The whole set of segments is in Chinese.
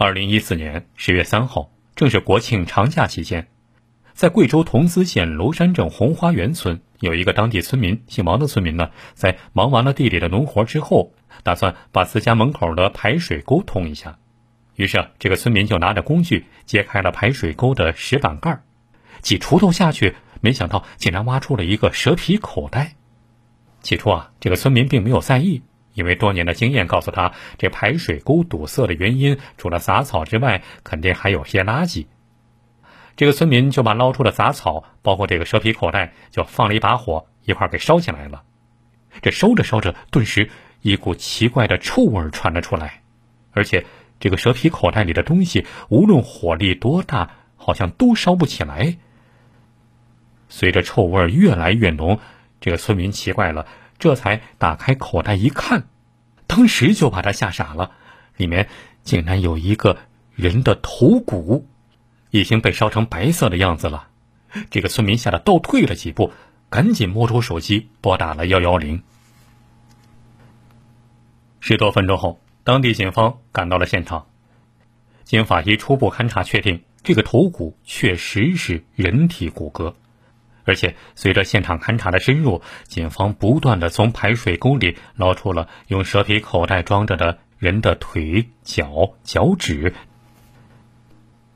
二零一四年十月三号，正是国庆长假期间，在贵州桐梓县娄山镇红花园村，有一个当地村民，姓王的村民呢，在忙完了地里的农活之后，打算把自家门口的排水沟通一下。于是啊，这个村民就拿着工具揭开了排水沟的石板盖儿，几锄头下去，没想到竟然挖出了一个蛇皮口袋。起初啊，这个村民并没有在意。因为多年的经验告诉他，这排水沟堵塞的原因除了杂草之外，肯定还有些垃圾。这个村民就把捞出的杂草，包括这个蛇皮口袋，就放了一把火，一块给烧起来了。这烧着烧着，顿时一股奇怪的臭味传了出来，而且这个蛇皮口袋里的东西，无论火力多大，好像都烧不起来。随着臭味越来越浓，这个村民奇怪了。这才打开口袋一看，当时就把他吓傻了，里面竟然有一个人的头骨，已经被烧成白色的样子了。这个村民吓得倒退了几步，赶紧摸出手机拨打了幺幺零。十多分钟后，当地警方赶到了现场，经法医初步勘查确定，这个头骨确实是人体骨骼。而且，随着现场勘查的深入，警方不断的从排水沟里捞出了用蛇皮口袋装着的人的腿、脚、脚趾。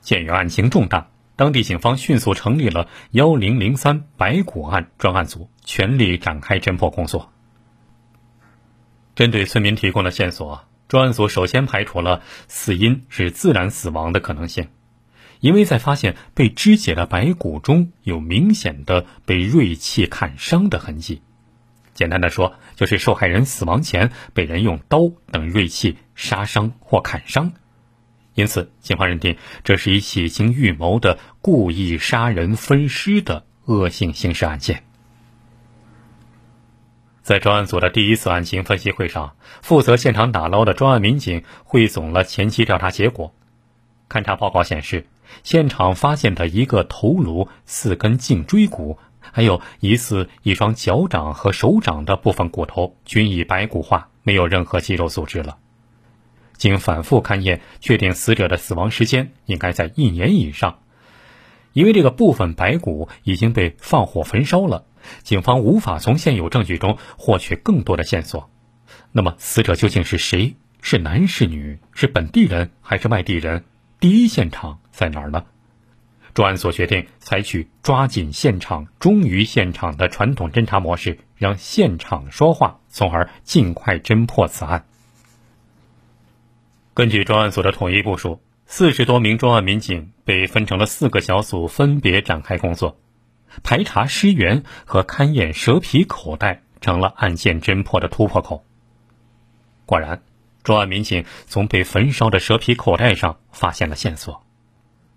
鉴于案情重大，当地警方迅速成立了幺零零三白骨案专案组，全力展开侦破工作。针对村民提供的线索，专案组首先排除了死因是自然死亡的可能性。因为在发现被肢解的白骨中有明显的被锐器砍伤的痕迹，简单的说，就是受害人死亡前被人用刀等锐器杀伤或砍伤，因此，警方认定这是一起经预谋的故意杀人分尸的恶性刑事案件。在专案组的第一次案情分析会上，负责现场打捞的专案民警汇总了前期调查结果，勘查报告显示。现场发现的一个头颅、四根颈椎骨，还有疑似一双脚掌和手掌的部分骨头，均已白骨化，没有任何肌肉组织了。经反复勘验，确定死者的死亡时间应该在一年以上。因为这个部分白骨已经被放火焚烧了，警方无法从现有证据中获取更多的线索。那么，死者究竟是谁？是男是女？是本地人还是外地人？第一现场在哪儿呢？专案组决定采取抓紧现场、忠于现场的传统侦查模式，让现场说话，从而尽快侦破此案。根据专案组的统一部署，四十多名专案民警被分成了四个小组，分别展开工作，排查尸源和勘验蛇皮口袋成了案件侦破的突破口。果然。专案民警从被焚烧的蛇皮口袋上发现了线索，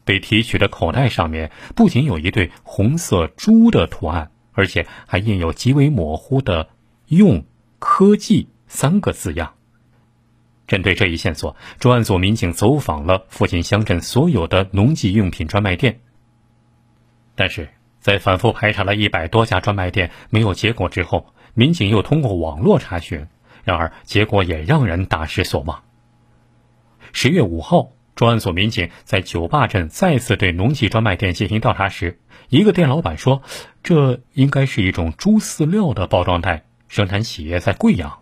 被提取的口袋上面不仅有一对红色猪的图案，而且还印有极为模糊的“用科技”三个字样。针对这一线索，专案组民警走访了附近乡镇所有的农技用品专卖店，但是在反复排查了一百多家专卖店没有结果之后，民警又通过网络查询。然而，结果也让人大失所望。十月五号，专案组民警在九坝镇再次对农技专卖店进行调查时，一个店老板说：“这应该是一种猪饲料的包装袋，生产企业在贵阳。”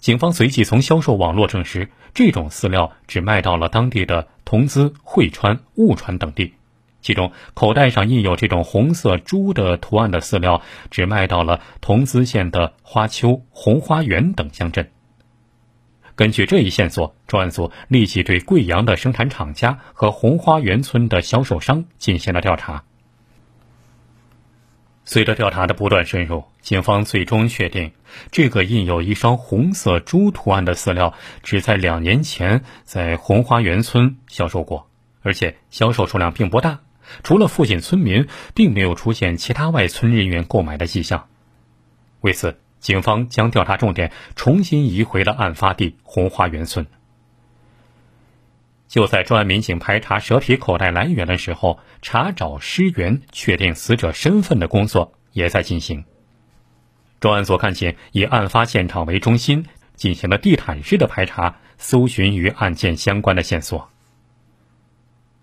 警方随即从销售网络证实，这种饲料只卖到了当地的桐梓、汇川、务川等地。其中，口袋上印有这种红色猪的图案的饲料，只卖到了桐梓县的花丘、红花园等乡镇。根据这一线索，专案组立即对贵阳的生产厂家和红花园村的销售商进行了调查。随着调查的不断深入，警方最终确定，这个印有一双红色猪图案的饲料，只在两年前在红花园村销售过，而且销售数量并不大。除了附近村民，并没有出现其他外村人员购买的迹象。为此，警方将调查重点重新移回了案发地红花园村。就在专案民警排查蛇皮口袋来源的时候，查找尸源、确定死者身份的工作也在进行。专案组赶紧以案发现场为中心，进行了地毯式的排查，搜寻与案件相关的线索。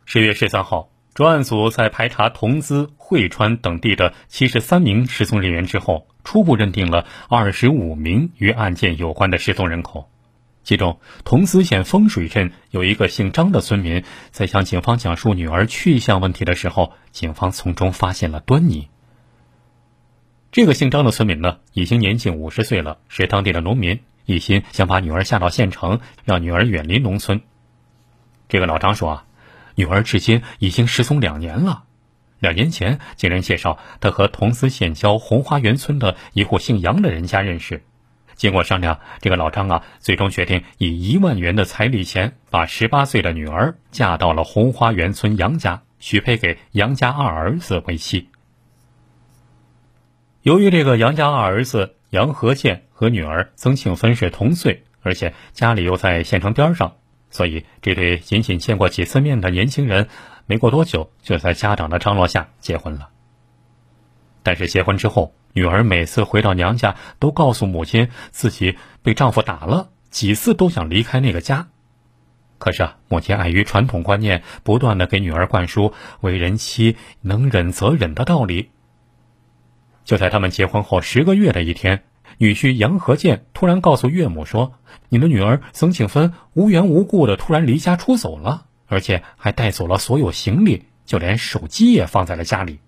十月十三号，专案组在排查桐梓、汇川等地的七十三名失踪人员之后，初步认定了二十五名与案件有关的失踪人口。其中，桐梓县风水镇有一个姓张的村民，在向警方讲述女儿去向问题的时候，警方从中发现了端倪。这个姓张的村民呢，已经年近五十岁了，是当地的农民，一心想把女儿下到县城，让女儿远离农村。这个老张说啊，女儿至今已经失踪两年了。两年前，经人介绍，他和桐梓县郊红花园村的一户姓杨的人家认识。经过商量，这个老张啊，最终决定以一万元的彩礼钱，把十八岁的女儿嫁到了红花园村杨家，许配给杨家二儿子为妻。由于这个杨家二儿子杨和建和女儿曾庆芬是同岁，而且家里又在县城边上，所以这对仅仅见过几次面的年轻人，没过多久就在家长的张罗下结婚了。但是结婚之后，女儿每次回到娘家，都告诉母亲自己被丈夫打了，几次都想离开那个家。可是啊，母亲碍于传统观念，不断的给女儿灌输为人妻能忍则忍的道理。就在他们结婚后十个月的一天，女婿杨和建突然告诉岳母说：“你的女儿曾庆芬无缘无故的突然离家出走了，而且还带走了所有行李，就连手机也放在了家里。”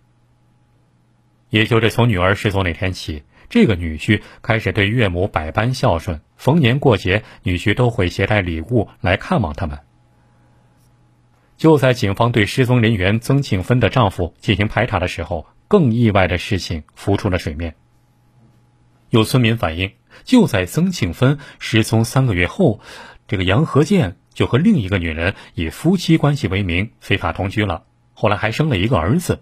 也就是从女儿失踪那天起，这个女婿开始对岳母百般孝顺，逢年过节，女婿都会携带礼物来看望他们。就在警方对失踪人员曾庆芬的丈夫进行排查的时候，更意外的事情浮出了水面。有村民反映，就在曾庆芬失踪三个月后，这个杨和建就和另一个女人以夫妻关系为名非法同居了，后来还生了一个儿子。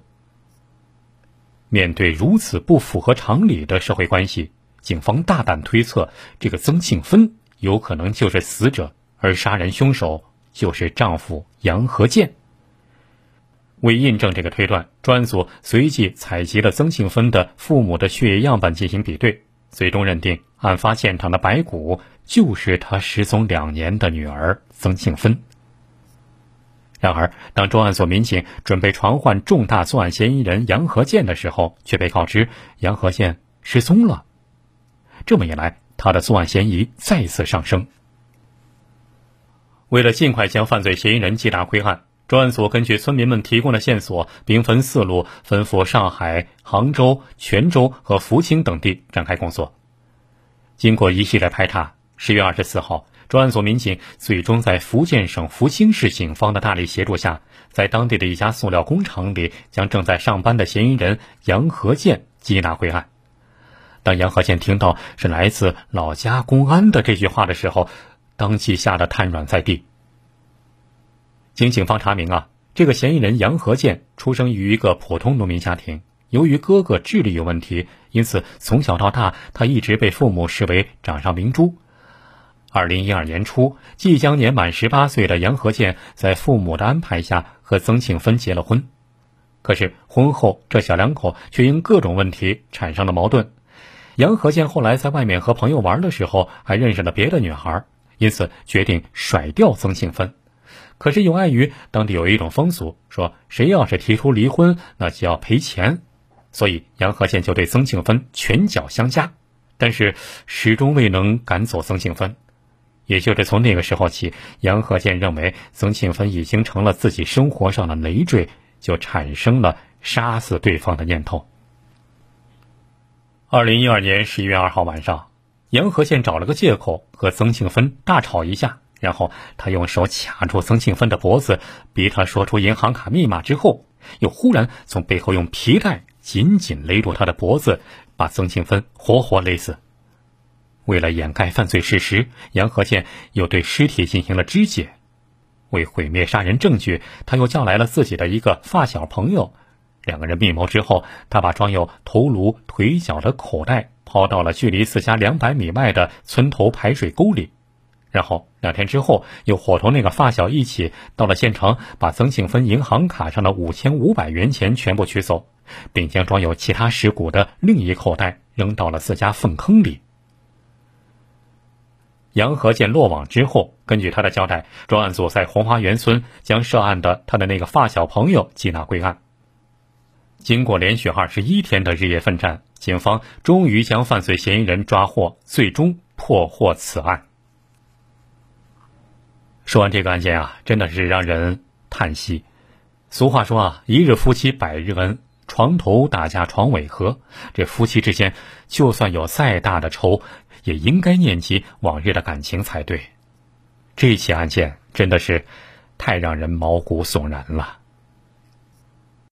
面对如此不符合常理的社会关系，警方大胆推测，这个曾庆芬有可能就是死者，而杀人凶手就是丈夫杨和建。为印证这个推断，专案组随即采集了曾庆芬的父母的血液样本进行比对，最终认定案发现场的白骨就是他失踪两年的女儿曾庆芬。然而，当专案组民警准备传唤重大作案嫌疑人杨和建的时候，却被告知杨和建失踪了。这么一来，他的作案嫌疑再次上升。为了尽快将犯罪嫌疑人缉拿归案，专案组根据村民们提供的线索，兵分四路，奔赴上海、杭州、泉州和福清等地展开工作。经过一系列排查，十月二十四号。专案组民警最终在福建省福清市警方的大力协助下，在当地的一家塑料工厂里，将正在上班的嫌疑人杨和建缉拿归案。当杨和建听到是来自老家公安的这句话的时候，当即吓得瘫软在地。经警方查明啊，这个嫌疑人杨和建出生于一个普通农民家庭，由于哥哥智力有问题，因此从小到大他一直被父母视为掌上明珠。二零一二年初，即将年满十八岁的杨和建在父母的安排下和曾庆芬结了婚。可是婚后，这小两口却因各种问题产生了矛盾。杨和建后来在外面和朋友玩的时候，还认识了别的女孩，因此决定甩掉曾庆芬。可是有碍于当地有一种风俗，说谁要是提出离婚，那就要赔钱，所以杨和建就对曾庆芬拳脚相加，但是始终未能赶走曾庆芬。也就是从那个时候起，杨和建认为曾庆芬已经成了自己生活上的累赘，就产生了杀死对方的念头。二零一二年十一月二号晚上，杨和建找了个借口和曾庆芬大吵一架，然后他用手卡住曾庆芬的脖子，逼他说出银行卡密码之后，又忽然从背后用皮带紧紧勒住他的脖子，把曾庆芬活活勒死。为了掩盖犯罪事实，杨和建又对尸体进行了肢解。为毁灭杀人证据，他又叫来了自己的一个发小朋友。两个人密谋之后，他把装有头颅、腿脚的口袋抛到了距离自家两百米外的村头排水沟里。然后两天之后，又伙同那个发小一起到了县城，把曾庆芬银行卡上的五千五百元钱全部取走，并将装有其他尸骨的另一口袋扔到了自家粪坑里。杨和建落网之后，根据他的交代，专案组在红花园村将涉案的他的那个发小朋友缉拿归案。经过连续二十一天的日夜奋战，警方终于将犯罪嫌疑人抓获，最终破获此案。说完这个案件啊，真的是让人叹息。俗话说啊，一日夫妻百日恩，床头打架床尾和。这夫妻之间，就算有再大的仇，也应该念及往日的感情才对。这起案件真的是太让人毛骨悚然了。